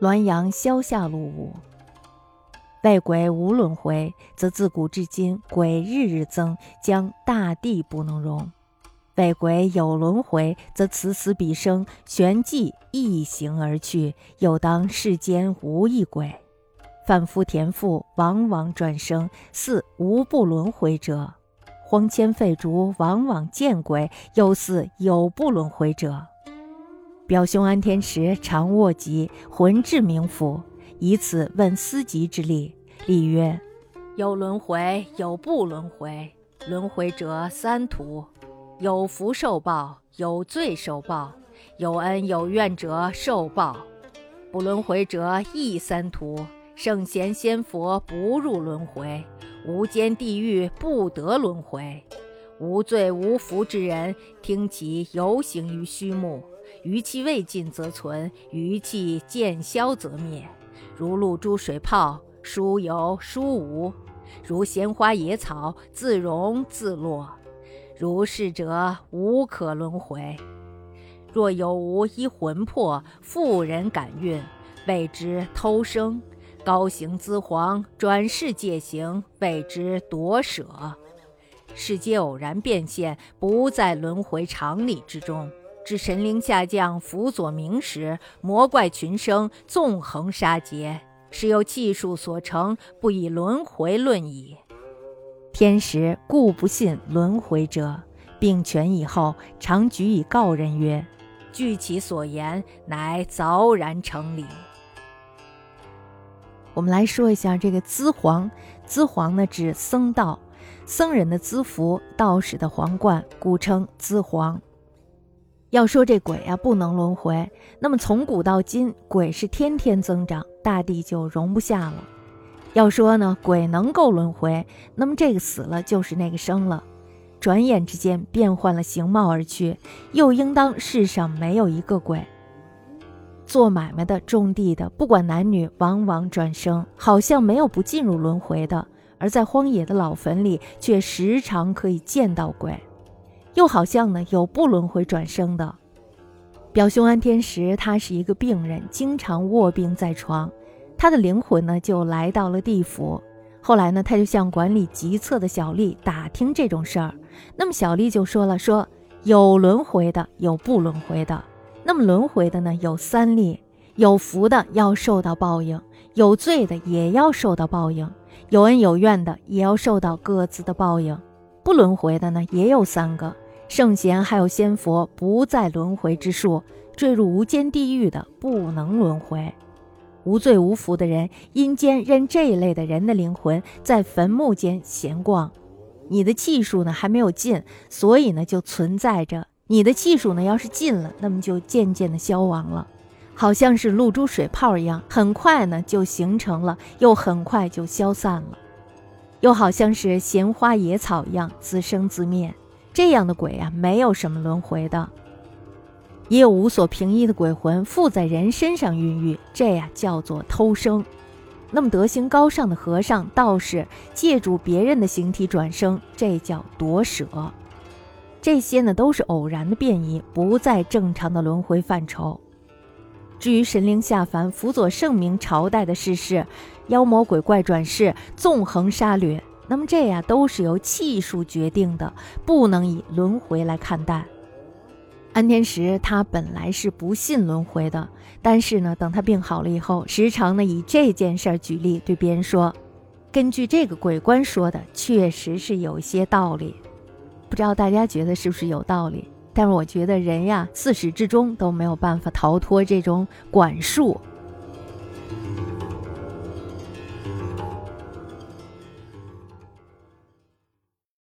滦阳萧下路五。为鬼无轮回，则自古至今鬼日日增，将大地不能容；为鬼有轮回，则此死彼生，旋即一行而去，又当世间无一鬼。凡夫田妇，往往转生，似无不轮回者；荒迁废竹，往往见鬼，又似有不轮回者。表兄安天池常卧疾，魂至冥府。以此问司疾之力，力曰：有轮回，有不轮回。轮回者三途：有福受报，有罪受报，有恩有怨者受报；不轮回者亦三途：圣贤仙佛不入轮回，无间地狱不得轮回。无罪无福之人，听其游行于虚木，余气未尽则存，余气渐消则灭。如露珠水泡，疏有疏无；如鲜花野草，自荣自落。如是者，无可轮回。若有无一魂魄，妇人感孕，谓之偷生；高行资黄，转世借行，谓之夺舍。世皆偶然变现，不在轮回常理之中。至神灵下降，辅佐明时，魔怪群生，纵横杀劫，是由气数所成，不以轮回论矣。天时故不信轮回者，病痊以后，常举以告人曰：“据其所言，乃凿然成理。”我们来说一下这个资黄，资黄呢指僧道，僧人的资服，道士的皇冠，故称资黄。要说这鬼啊不能轮回，那么从古到今，鬼是天天增长，大地就容不下了。要说呢，鬼能够轮回，那么这个死了就是那个生了，转眼之间变换了形貌而去，又应当世上没有一个鬼。做买卖的、种地的，不管男女，往往转生，好像没有不进入轮回的；而在荒野的老坟里，却时常可以见到鬼。又好像呢，有不轮回转生的表兄安天石，他是一个病人，经常卧病在床，他的灵魂呢就来到了地府。后来呢，他就向管理急策的小丽打听这种事儿。那么小丽就说了，说有轮回的，有不轮回的。那么轮回的呢有三例：有福的要受到报应，有罪的也要受到报应，有恩有怨的也要受到各自的报应。不轮回的呢，也有三个圣贤，还有仙佛，不在轮回之数。坠入无间地狱的不能轮回，无罪无福的人，阴间任这一类的人的灵魂在坟墓间闲逛。你的气数呢还没有尽，所以呢就存在着。你的气数呢要是尽了，那么就渐渐的消亡了，好像是露珠水泡一样，很快呢就形成了，又很快就消散了。又好像是闲花野草一样自生自灭，这样的鬼啊，没有什么轮回的。也有无所凭依的鬼魂附在人身上孕育，这呀叫做偷生。那么德行高尚的和尚、道士借助别人的形体转生，这叫夺舍。这些呢都是偶然的变异，不在正常的轮回范畴。至于神灵下凡辅佐圣明朝代的世事，妖魔鬼怪转世，纵横杀掠，那么这呀都是由气数决定的，不能以轮回来看待。安天石他本来是不信轮回的，但是呢，等他病好了以后，时常呢以这件事儿举例，对别人说：“根据这个鬼官说的，确实是有些道理。”不知道大家觉得是不是有道理？但是我觉得人呀，自始至终都没有办法逃脱这种管束